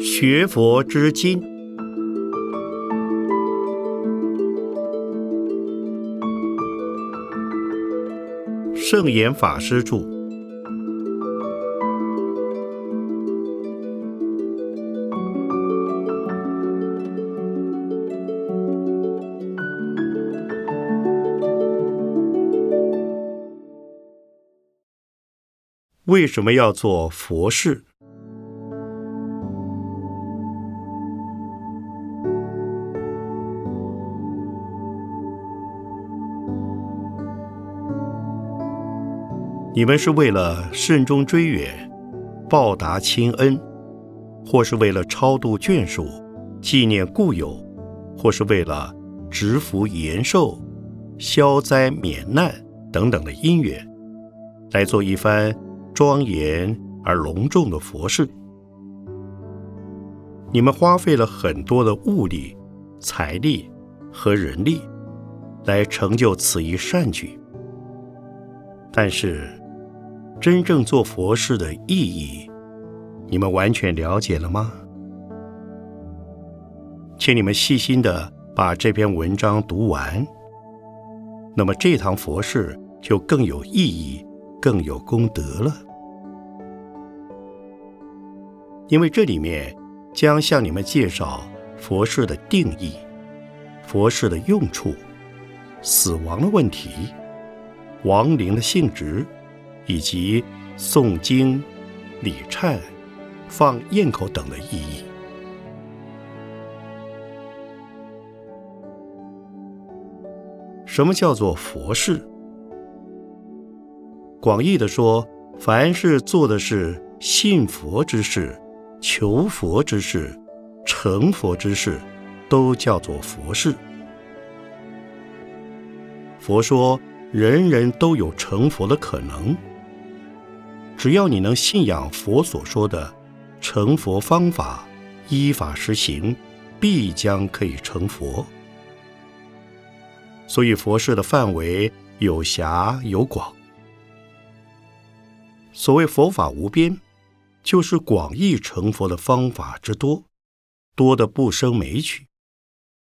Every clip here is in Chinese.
学佛之经，圣严法师著。为什么要做佛事？你们是为了慎终追远、报答亲恩，或是为了超度眷属、纪念故友，或是为了植福延寿、消灾免难等等的因缘，来做一番庄严而隆重的佛事。你们花费了很多的物力、财力和人力，来成就此一善举，但是。真正做佛事的意义，你们完全了解了吗？请你们细心的把这篇文章读完，那么这堂佛事就更有意义、更有功德了。因为这里面将向你们介绍佛事的定义、佛事的用处、死亡的问题、亡灵的性质。以及诵经、礼忏、放焰口等的意义。什么叫做佛事？广义的说，凡是做的是信佛之事、求佛之事、成佛之事，都叫做佛事。佛说，人人都有成佛的可能。只要你能信仰佛所说的成佛方法，依法实行，必将可以成佛。所以佛事的范围有狭有广。所谓佛法无边，就是广义成佛的方法之多，多的不胜枚举。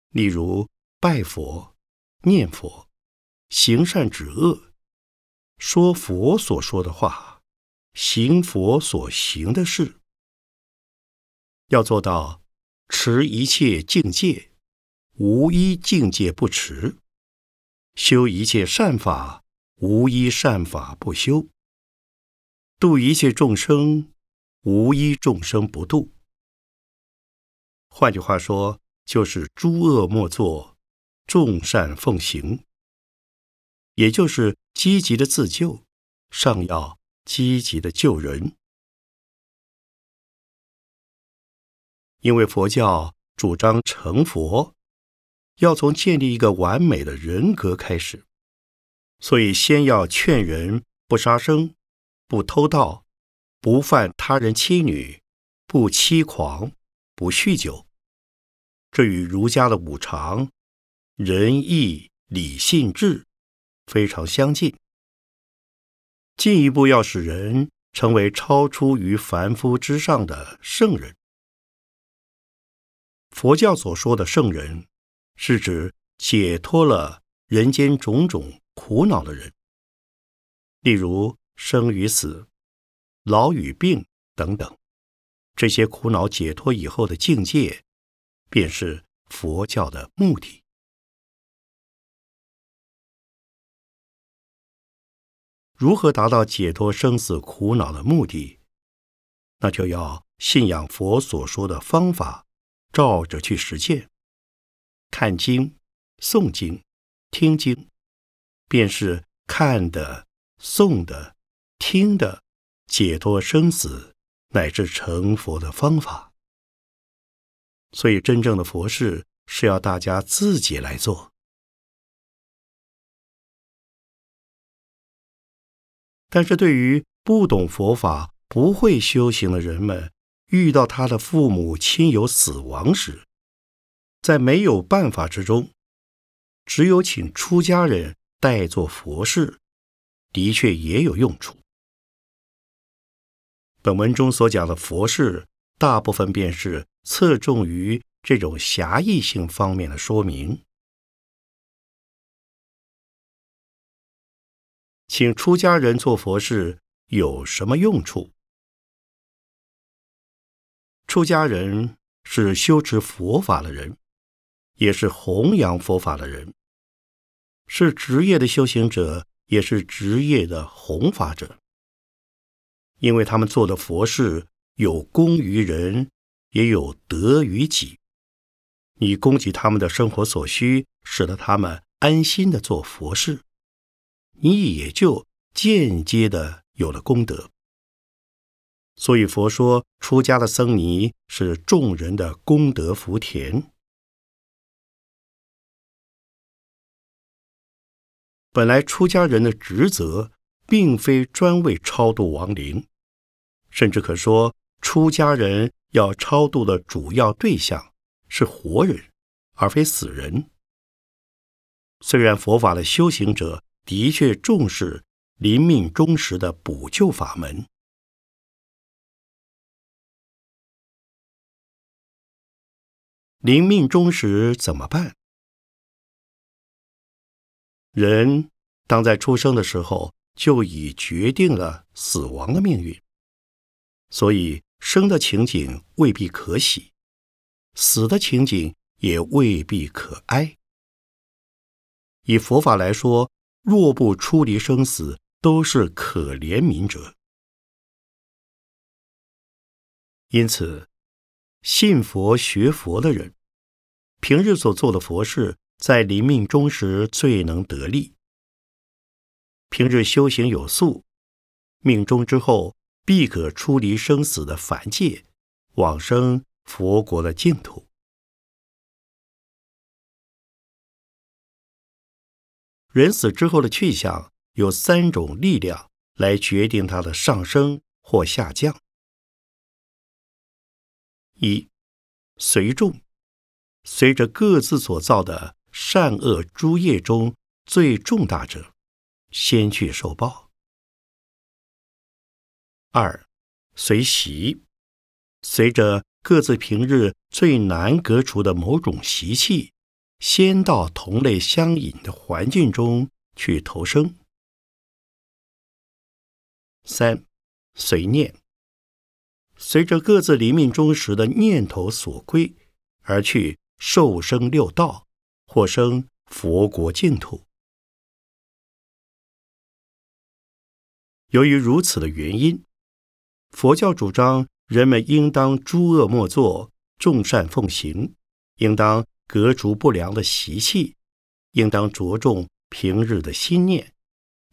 例如拜佛、念佛、行善止恶、说佛所说的话。行佛所行的事，要做到持一切境界，无一境界不持；修一切善法，无一善法不修；度一切众生，无一众生不度。换句话说，就是诸恶莫作，众善奉行，也就是积极的自救，尚要。积极的救人，因为佛教主张成佛，要从建立一个完美的人格开始，所以先要劝人不杀生、不偷盗、不犯他人妻女、不欺狂、不酗酒。这与儒家的五常仁义礼信智非常相近。进一步要使人成为超出于凡夫之上的圣人。佛教所说的圣人，是指解脱了人间种种苦恼的人，例如生与死、老与病等等，这些苦恼解脱以后的境界，便是佛教的目的。如何达到解脱生死苦恼的目的？那就要信仰佛所说的方法，照着去实践。看经、诵经、听经，便是看的、诵的、听的解脱生死乃至成佛的方法。所以，真正的佛事是要大家自己来做。但是对于不懂佛法、不会修行的人们，遇到他的父母亲友死亡时，在没有办法之中，只有请出家人代做佛事，的确也有用处。本文中所讲的佛事，大部分便是侧重于这种狭义性方面的说明。请出家人做佛事有什么用处？出家人是修持佛法的人，也是弘扬佛法的人，是职业的修行者，也是职业的弘法者。因为他们做的佛事有功于人，也有德于己。你供给他们的生活所需，使得他们安心的做佛事。你也就间接的有了功德，所以佛说出家的僧尼是众人的功德福田。本来出家人的职责并非专为超度亡灵，甚至可说出家人要超度的主要对象是活人，而非死人。虽然佛法的修行者。的确重视临命终时的补救法门。临命终时怎么办？人当在出生的时候就已决定了死亡的命运，所以生的情景未必可喜，死的情景也未必可哀。以佛法来说。若不出离生死，都是可怜悯者。因此，信佛学佛的人，平日所做的佛事，在临命终时最能得力。平日修行有素，命终之后必可出离生死的凡界，往生佛国的净土。人死之后的去向有三种力量来决定他的上升或下降：一、随众，随着各自所造的善恶诸业中最重大者，先去受报；二、随习，随着各自平日最难革除的某种习气。先到同类相引的环境中去投生。三，随念，随着各自临命终时的念头所归而去受生六道，或生佛国净土。由于如此的原因，佛教主张人们应当诸恶莫作，众善奉行，应当。革除不良的习气，应当着重平日的心念，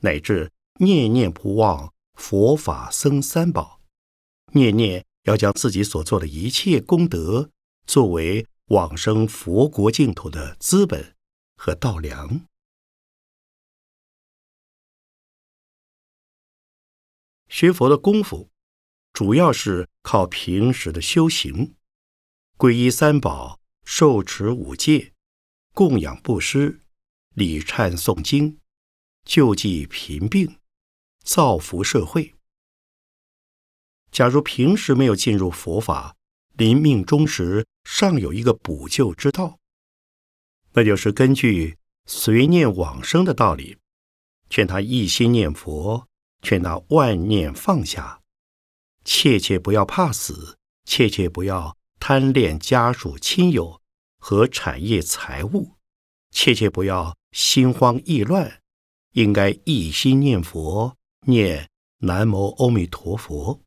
乃至念念不忘佛法僧三宝，念念要将自己所做的一切功德作为往生佛国净土的资本和道粮。学佛的功夫，主要是靠平时的修行，皈依三宝。受持五戒，供养布施，礼忏诵经，救济贫病，造福社会。假如平时没有进入佛法，临命终时尚有一个补救之道，那就是根据随念往生的道理，劝他一心念佛，劝他万念放下，切切不要怕死，切切不要。贪恋家属亲友和产业财物，切切不要心慌意乱，应该一心念佛，念南无阿弥陀佛。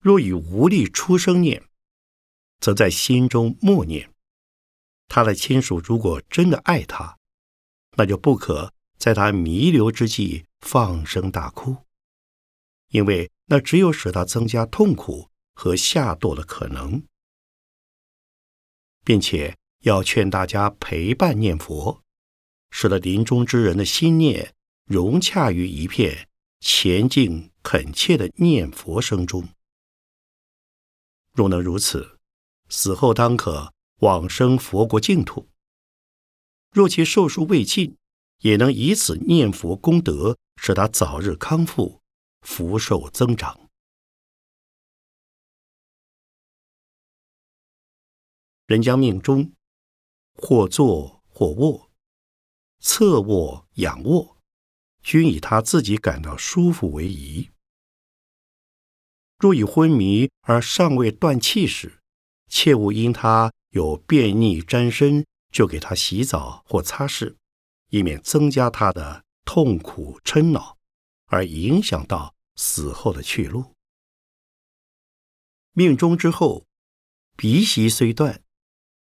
若以无力出声念，则在心中默念。他的亲属如果真的爱他，那就不可在他弥留之际放声大哭，因为那只有使他增加痛苦。和下堕的可能，并且要劝大家陪伴念佛，使得临终之人的心念融洽于一片前进恳切的念佛声中。若能如此，死后当可往生佛国净土；若其寿数未尽，也能以此念佛功德使他早日康复福寿增长。人将命中或坐或卧侧卧仰卧均以他自己感到舒服为宜。若已昏迷而尚未断气时切勿因他有便溺沾身就给他洗澡或擦拭。以免增加他的痛苦嗔恼，而影响到死后的去路。命中之后，鼻息虽断，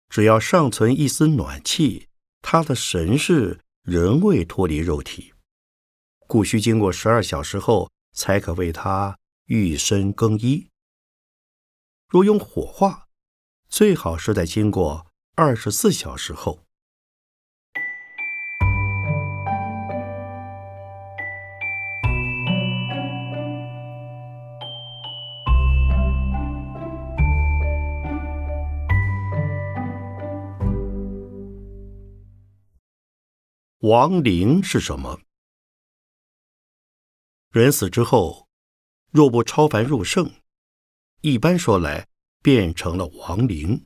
只要尚存一丝暖气，他的神识仍未脱离肉体，故需经过十二小时后，才可为他浴身更衣。若用火化，最好是在经过二十四小时后。亡灵是什么？人死之后，若不超凡入圣，一般说来变成了亡灵。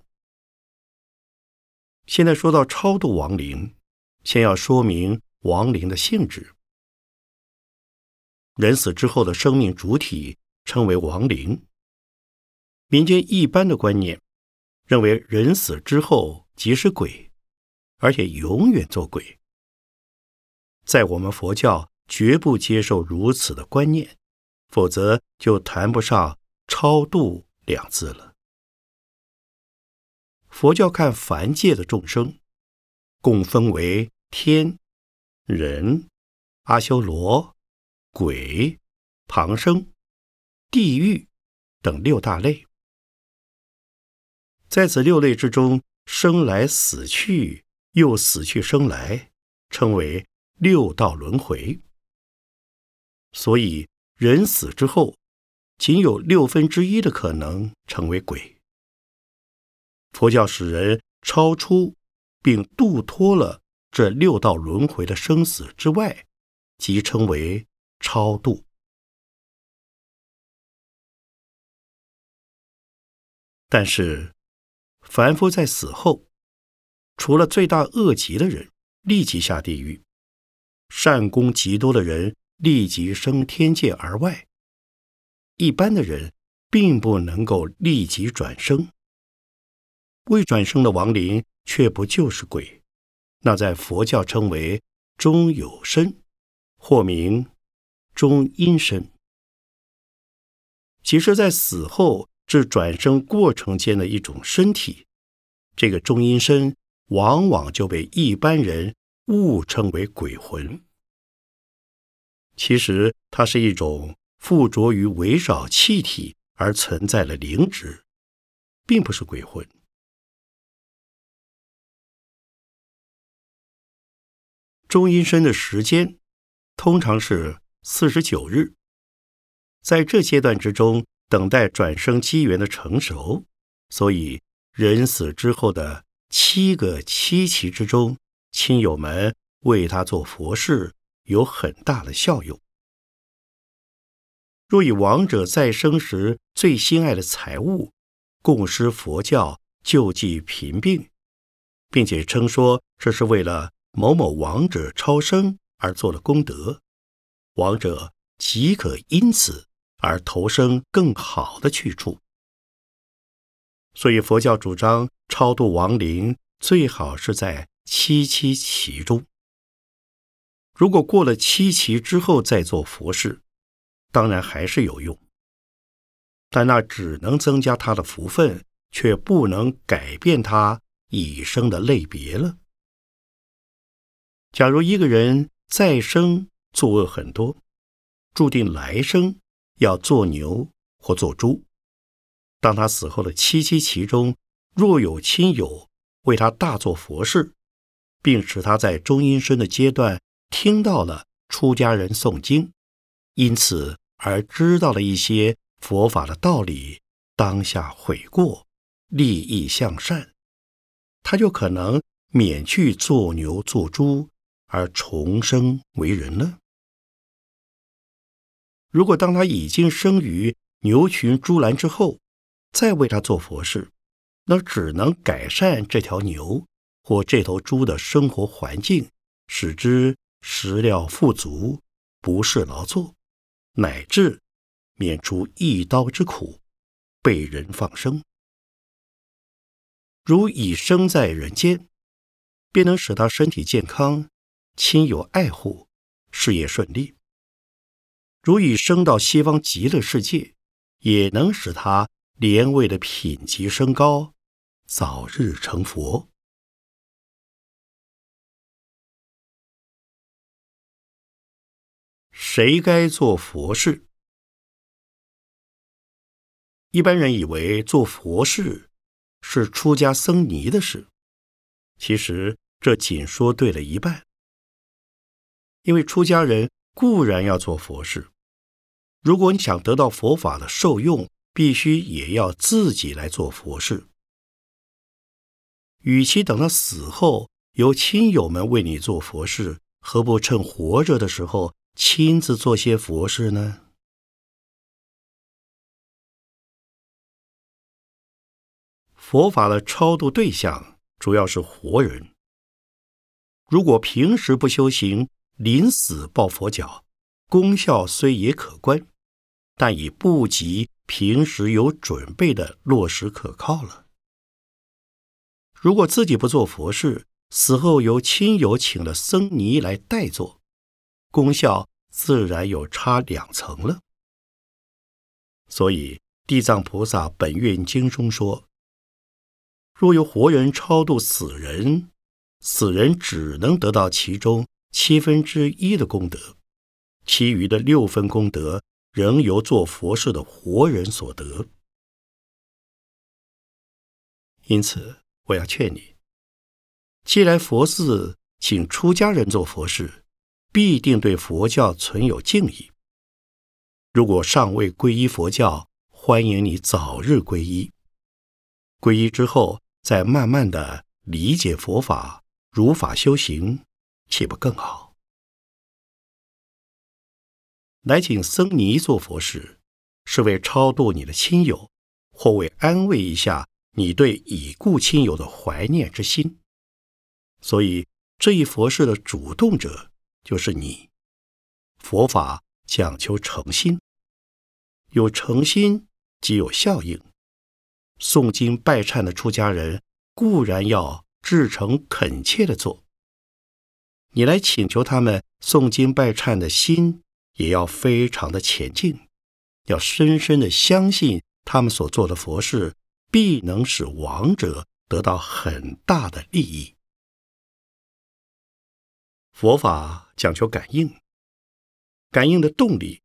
现在说到超度亡灵，先要说明亡灵的性质。人死之后的生命主体称为亡灵。民间一般的观念认为，人死之后即是鬼，而且永远做鬼。在我们佛教绝不接受如此的观念，否则就谈不上超度两字了。佛教看凡界的众生，共分为天、人、阿修罗、鬼、旁生、地狱等六大类。在此六类之中，生来死去，又死去生来，称为。六道轮回，所以人死之后，仅有六分之一的可能成为鬼。佛教使人超出并度脱了这六道轮回的生死之外，即称为超度。但是，凡夫在死后，除了罪大恶极的人立即下地狱。善功极多的人立即升天界而外，一般的人并不能够立即转生。未转生的亡灵却不就是鬼？那在佛教称为中有身，或名中阴身。其实，在死后至转生过程间的一种身体，这个中阴身往往就被一般人。误称为鬼魂，其实它是一种附着于围绕气体而存在的灵质，并不是鬼魂。中阴身的时间通常是四十九日，在这阶段之中，等待转生机缘的成熟，所以人死之后的七个七期之中。亲友们为他做佛事，有很大的效用。若以亡者在生时最心爱的财物供施佛教救济贫病，并且称说这是为了某某亡者超生而做了功德，亡者即可因此而投生更好的去处。所以佛教主张超度亡灵，最好是在。七七其中，如果过了七期之后再做佛事，当然还是有用，但那只能增加他的福分，却不能改变他已生的类别了。假如一个人再生作恶很多，注定来生要做牛或做猪，当他死后的七七其中，若有亲友为他大做佛事，并使他在中阴身的阶段听到了出家人诵经，因此而知道了一些佛法的道理，当下悔过，利益向善，他就可能免去做牛做猪，而重生为人了。如果当他已经生于牛群猪栏之后，再为他做佛事，那只能改善这条牛或这头猪的生活环境，使之食料富足，不是劳作，乃至免除一刀之苦，被人放生。如已生在人间，便能使他身体健康，亲友爱护，事业顺利；如已升到西方极乐世界，也能使他连位的品级升高，早日成佛。谁该做佛事？一般人以为做佛事是出家僧尼的事，其实这仅说对了一半。因为出家人固然要做佛事。如果你想得到佛法的受用，必须也要自己来做佛事。与其等到死后由亲友们为你做佛事，何不趁活着的时候亲自做些佛事呢？佛法的超度对象主要是活人。如果平时不修行，临死抱佛脚，功效虽也可观。但已不及平时有准备的落实可靠了。如果自己不做佛事，死后由亲友请了僧尼来代做，功效自然有差两层了。所以地藏菩萨本愿经中说：若有活人超度死人，死人只能得到其中七分之一的功德，其余的六分功德。仍由做佛事的活人所得，因此我要劝你：既来佛寺请出家人做佛事，必定对佛教存有敬意。如果尚未皈依佛教，欢迎你早日皈依。皈依之后，再慢慢的理解佛法，如法修行，岂不更好？来请僧尼做佛事，是为超度你的亲友，或为安慰一下你对已故亲友的怀念之心。所以这一佛事的主动者就是你。佛法讲求诚心，有诚心即有效应。诵经拜忏的出家人固然要至诚恳切的做，你来请求他们诵经拜忏的心。也要非常的前进，要深深的相信他们所做的佛事必能使亡者得到很大的利益。佛法讲求感应，感应的动力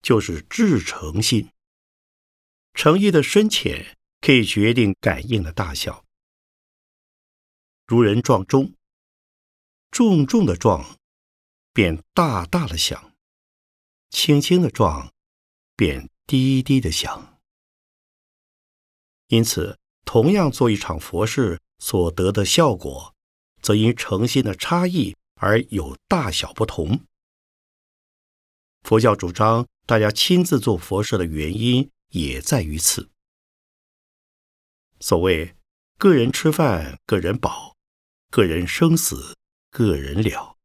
就是至诚心，诚意的深浅可以决定感应的大小。如人撞钟，重重的撞，便大大的响。轻轻的撞，便低低的响。因此，同样做一场佛事所得的效果，则因诚心的差异而有大小不同。佛教主张大家亲自做佛事的原因，也在于此。所谓“个人吃饭，个人饱；个人生死，个人了。”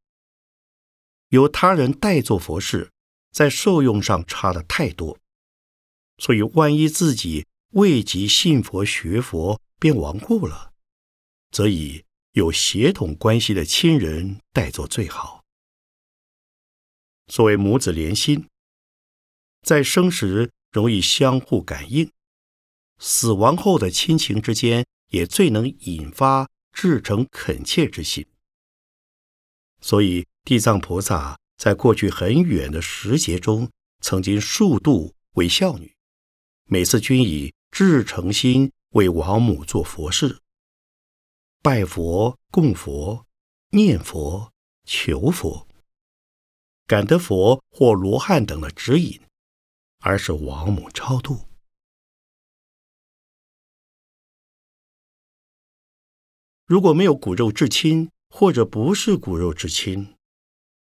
由他人代做佛事。在受用上差的太多，所以万一自己未及信佛学佛便亡故了，则以有血统关系的亲人代做最好。所谓母子连心，在生时容易相互感应，死亡后的亲情之间也最能引发至诚恳切之心。所以地藏菩萨。在过去很远的时节中，曾经数度为孝女，每次均以至诚心为王母做佛事，拜佛、供佛、念佛、求佛，感得佛或罗汉等的指引，而是王母超度。如果没有骨肉至亲，或者不是骨肉至亲，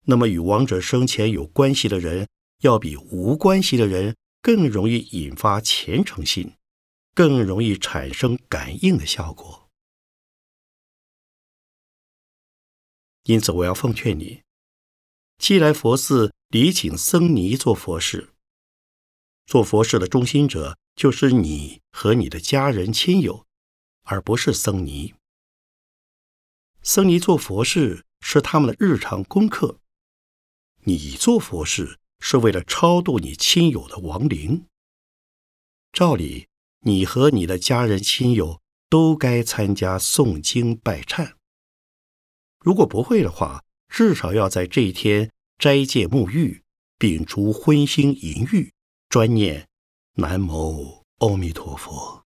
那么，与亡者生前有关系的人，要比无关系的人更容易引发虔诚心，更容易产生感应的效果。因此，我要奉劝你，既来佛寺礼请僧尼做佛事，做佛事的中心者就是你和你的家人亲友，而不是僧尼。僧尼做佛事是他们的日常功课，你做佛事是为了超度你亲友的亡灵。照理，你和你的家人亲友都该参加诵经拜忏。如果不会的话，至少要在这一天斋戒沐浴，摒除荤腥淫欲，专念南无阿弥陀佛。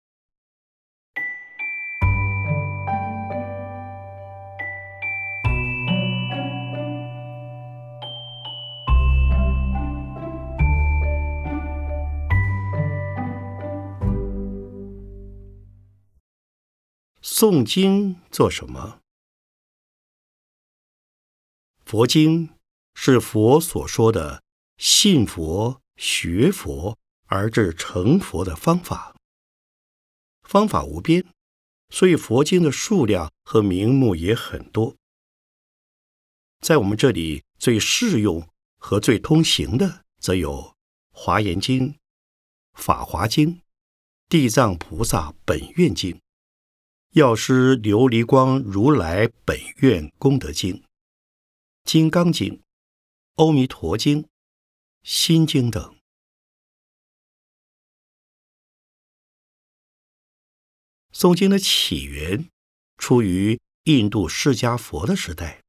诵经做什么？佛经是佛所说的信佛、学佛而至成佛的方法，方法无边，所以佛经的数量和名目也很多。在我们这里最适用和最通行的，则有《华严经》《法华经》《地藏菩萨本愿经》。药师琉璃光如来本愿功德经、《金刚经》、《阿弥陀经》、《心经》等。诵经的起源出于印度释迦佛的时代，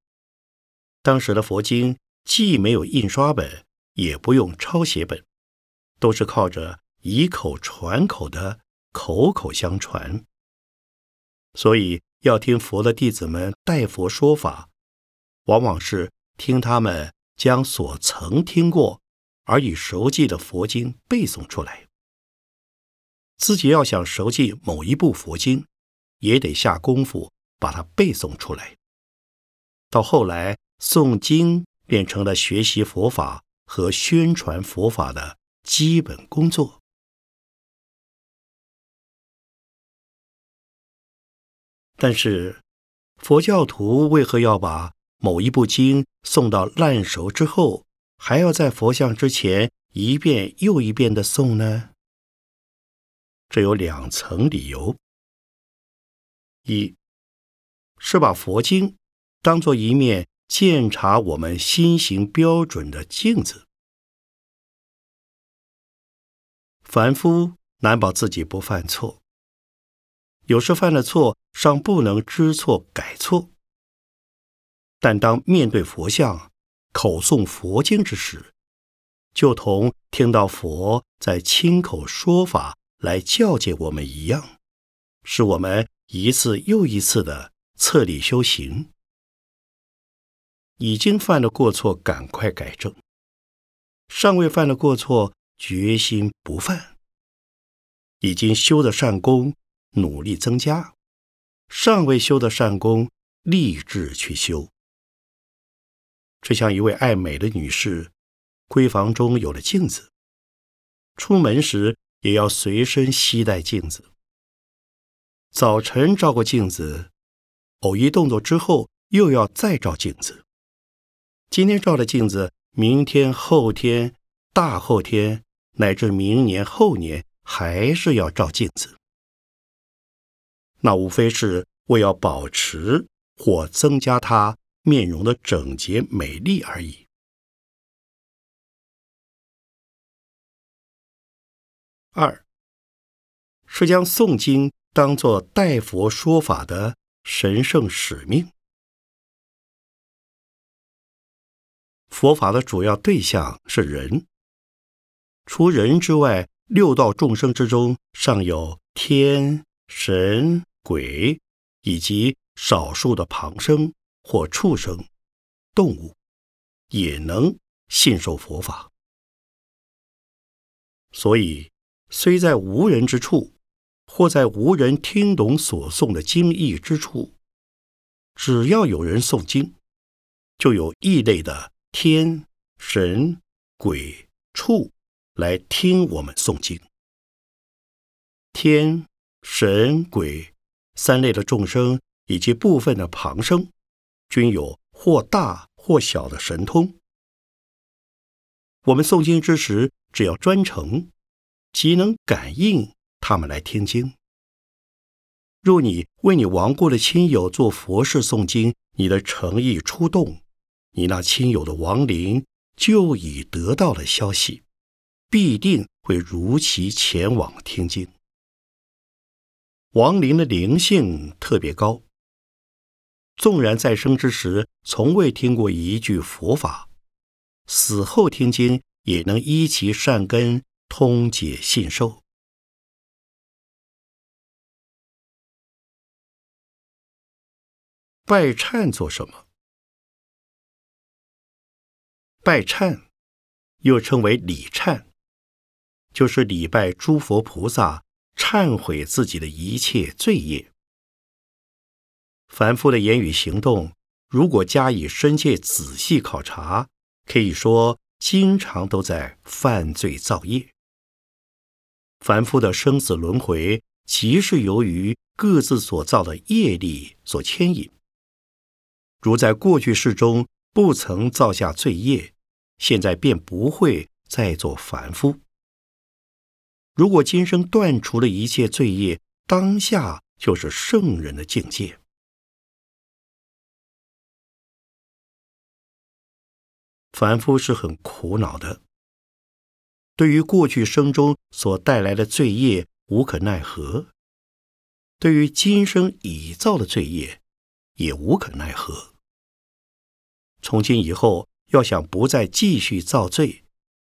当时的佛经既没有印刷本，也不用抄写本，都是靠着以口传口的口口相传。所以，要听佛的弟子们代佛说法，往往是听他们将所曾听过而已熟记的佛经背诵出来。自己要想熟记某一部佛经，也得下功夫把它背诵出来。到后来，诵经变成了学习佛法和宣传佛法的基本工作。但是，佛教徒为何要把某一部经诵到烂熟之后，还要在佛像之前一遍又一遍的诵呢？这有两层理由：一是把佛经当做一面鉴察我们心行标准的镜子，凡夫难保自己不犯错。有时犯了错，尚不能知错改错；但当面对佛像、口诵佛经之时，就同听到佛在亲口说法来教诫我们一样，使我们一次又一次的策力修行。已经犯了过错，赶快改正；尚未犯了过错，决心不犯；已经修的善功。努力增加，尚未修的善功，立志去修。这像一位爱美的女士，闺房中有了镜子，出门时也要随身携带镜子。早晨照过镜子，偶一动作之后，又要再照镜子。今天照的镜子，明天、后天、大后天，乃至明年、后年，还是要照镜子。那无非是为要保持或增加它面容的整洁美丽而已。二是将诵经当作代佛说法的神圣使命。佛法的主要对象是人，除人之外，六道众生之中尚有天神。鬼以及少数的旁生或畜生、动物，也能信受佛法。所以，虽在无人之处，或在无人听懂所诵的经义之处，只要有人诵经，就有异类的天神、鬼畜来听我们诵经。天神、鬼三类的众生以及部分的旁生，均有或大或小的神通。我们诵经之时，只要专诚，即能感应他们来听经。若你为你亡故的亲友做佛事诵经，你的诚意出动，你那亲友的亡灵就已得到了消息，必定会如期前往听经。亡灵的灵性特别高，纵然在生之时从未听过一句佛法。死后听经也能依其善根通解信受。拜忏做什么？拜忏又称为礼忏，就是礼拜诸佛菩萨，忏悔自己的一切罪业。凡夫的言语行动，如果加以深切仔细考察。可以说，经常都在犯罪造业。凡夫的生死轮回，即是由于各自所造的业力所牵引。如在过去世中不曾造下罪业，现在便不会再做凡夫。如果今生断除了一切罪业，当下就是圣人的境界。凡夫是很苦恼的，对于过去生中所带来的罪业无可奈何，对于今生已造的罪业也无可奈何。从今以后要想不再继续造罪，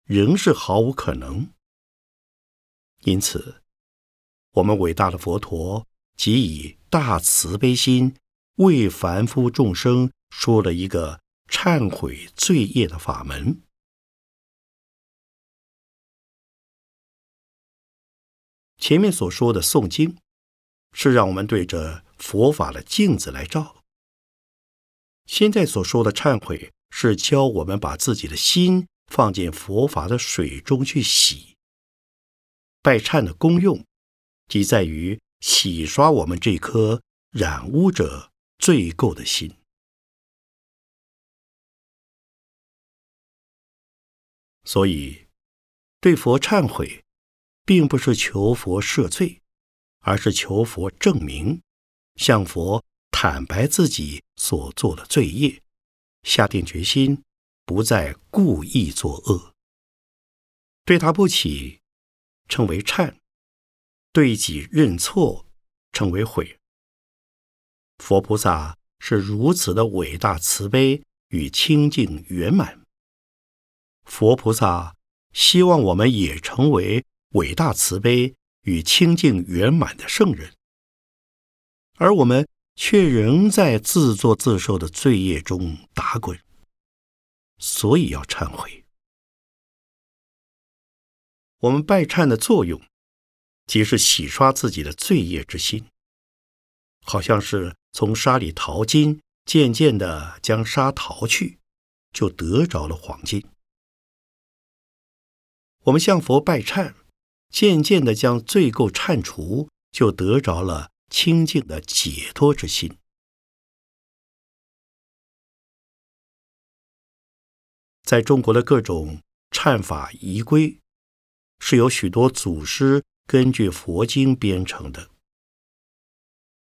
仍是毫无可能。因此，我们伟大的佛陀即以大慈悲心为凡夫众生说了一个。忏悔罪业的法门。前面所说的诵经，是让我们对着佛法的镜子来照；现在所说的忏悔，是教我们把自己的心放进佛法的水中去洗。拜忏的功用，即在于洗刷我们这颗染污者罪垢的心。所以，对佛忏悔，并不是求佛赦罪，而是求佛证明，向佛坦白自己所做的罪业，下定决心不再故意作恶。对他不起，称为忏；对己认错，称为悔。佛菩萨是如此的伟大慈悲与清净圆满。佛菩萨希望我们也成为伟大慈悲与清净圆满的圣人，而我们却仍在自作自受的罪业中打滚，所以要忏悔。我们拜忏的作用，即是洗刷自己的罪业之心，好像是从沙里淘金，渐渐的将沙淘去，就得着了黄金。我们向佛拜忏，渐渐的将罪垢忏除，就得着了清净的解脱之心。在中国的各种忏法仪规，是由许多祖师根据佛经编成的。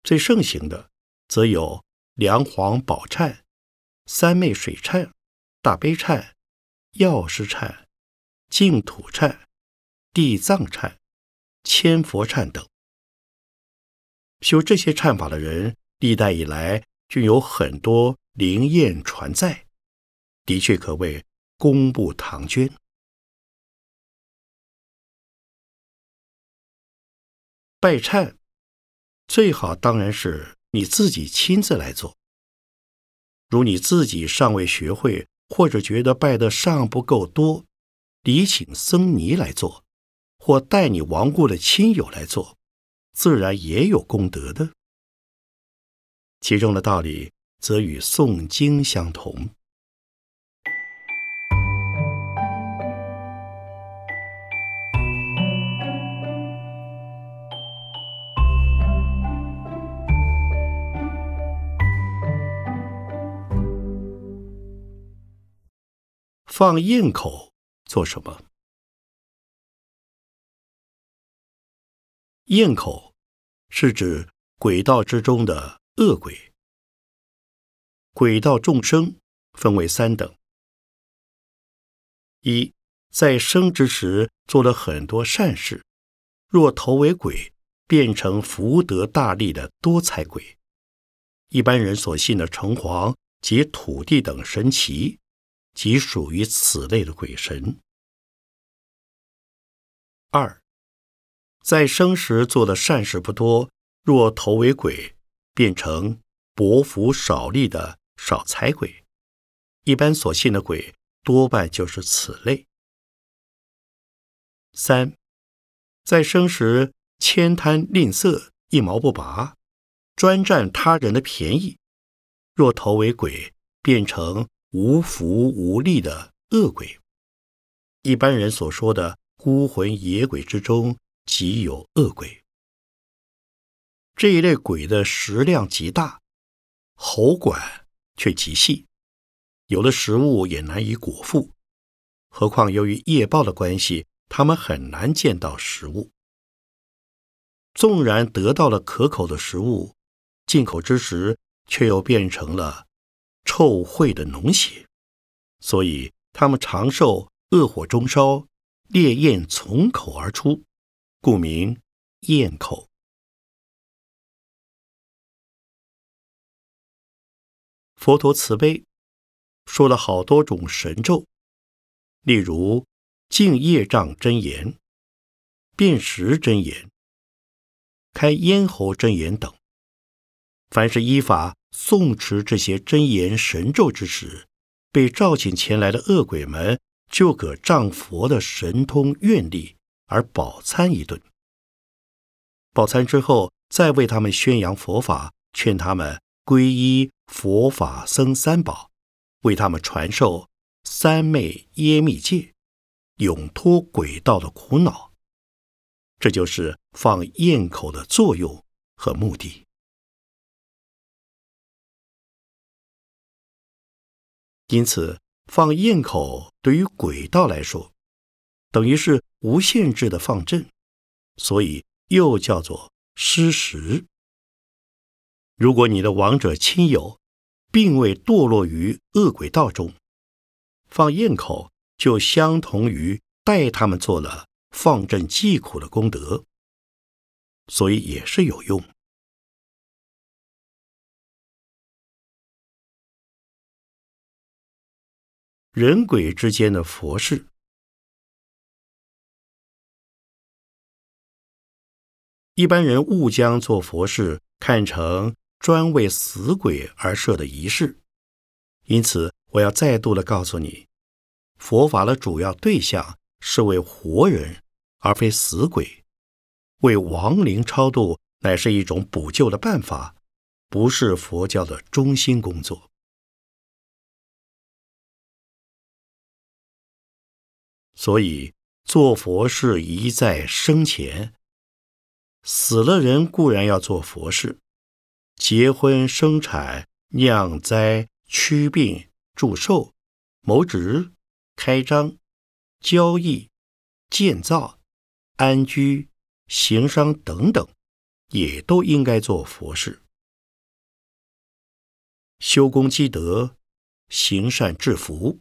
最盛行的，则有梁皇宝忏、三昧水忏、大悲忏、药师忏。净土忏、地藏忏、千佛忏等，修这些忏法的人，历代以来均有很多灵验传载，的确可谓功不唐捐。拜忏最好当然是你自己亲自来做。如你自己尚未学会，或者觉得拜的尚不够多。礼请僧尼来做，或带你亡故的亲友来做，自然也有功德的。其中的道理则与诵经相同。放印口做什么？焰口是指鬼道之中的恶鬼。鬼道众生分为三等：一，在生之时做了很多善事，若投为鬼，变成福德大利的多财鬼。一般人所信的城隍及土地等神奇，即属于此类的鬼神。二，在生时做的善事不多，若投为鬼，变成薄福少利的。少财鬼，一般所信的鬼多半就是此类。三，在生时悭贪吝啬，一毛不拔，专占他人的便宜，若投为鬼，变成无福无利的恶鬼。一般人所说的孤魂野鬼之中，即有恶鬼。这一类鬼的食量极大，喉管。却极细，有的食物也难以果腹，何况由于业报的关系，他们很难见到食物。纵然得到了可口的食物，进口之时却又变成了臭秽的脓血，所以他们常受恶火中烧，烈焰从口而出，故名焰口。佛陀慈悲，说了好多种神咒，例如净业障真言、辨识真言、开咽喉真言等。凡是依法诵持这些真言神咒之时，被召请前来的恶鬼们，就可仗佛的神通愿力而饱餐一顿。饱餐之后，再为他们宣扬佛法，劝他们皈依。佛法僧三宝为他们传授三昧耶密戒，永脱鬼道的苦恼。这就是放焰口的作用和目的。因此，放焰口对于鬼道来说，等于是无限制的放阵，所以又叫做施食。如果你的亡者亲友并未堕落于恶鬼道中，放焰口就相同于代他们做了放阵济苦的功德，所以也是有用。人鬼之间的佛事，一般人误将做佛事看成。专为死鬼而设的仪式，因此我要再度的告诉你，佛法的主要对象是为活人，而非死鬼。为亡灵超度乃是一种补救的办法，不是佛教的中心工作。所以做佛事宜在生前，死了人固然要做佛事。结婚、生产、酿灾、驱病、祝寿、谋职、开张、交易、建造、安居、行商等等，也都应该做佛事，修功积德、行善致福。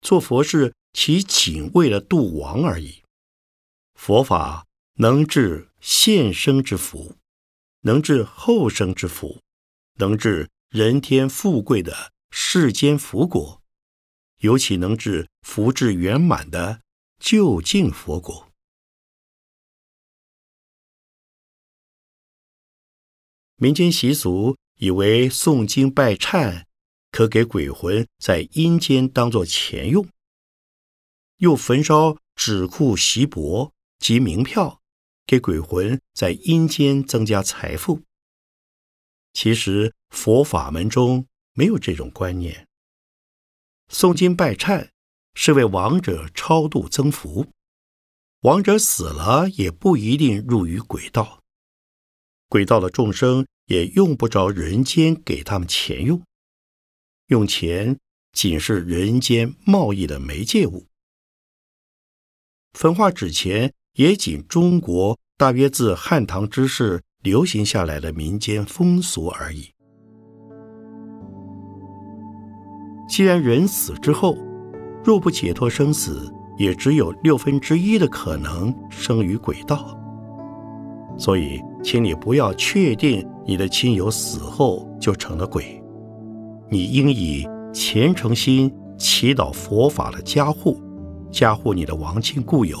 做佛事，其仅为了度亡而已。佛法能治现生之福。能治后生之福，能治人天富贵的世间福果，尤其能治福至圆满的究竟佛果。民间习俗以为诵经拜忏可给鬼魂在阴间当作钱用，又焚烧纸库席帛及名票。给鬼魂在阴间增加财富。其实佛法门中没有这种观念。诵经拜忏是为亡者超度增福，亡者死了也不一定入于鬼道，鬼道的众生也用不着人间给他们钱用，用钱仅是人间贸易的媒介物。焚化纸钱也仅中国大约自汉唐之世流行下来的民间风俗而已。既然人死之后，若不解脱生死，也只有六分之一的可能生于鬼道。所以，请你不要确定你的亲友死后就成了鬼，你应以虔诚心祈祷佛法的加护，加护你的亡亲故友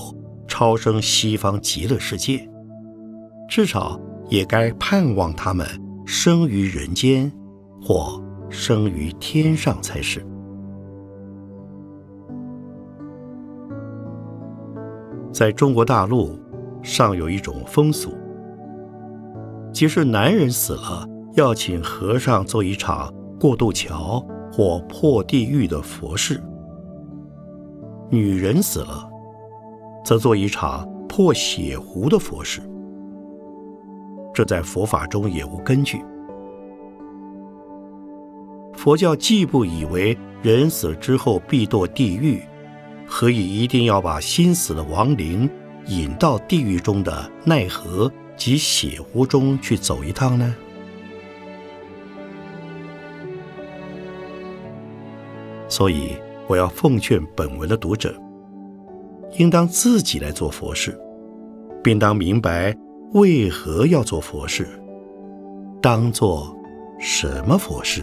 超生西方极乐世界，至少也该盼望他们生于人间，或。生于天上才是。在中国大陆，尚有一种风俗，即是男人死了要请和尚做一场过渡桥或破地狱的佛事；女人死了，则做一场破血湖的佛事。这在佛法中也无根据。佛教既不以为人死之后必堕地狱，何以一定要把心死的亡灵引到地狱中的奈何及血湖中去走一趟呢？所以，我要奉劝本文的读者，应当自己来做佛事，并当明白为何要做佛事，当做什么佛事。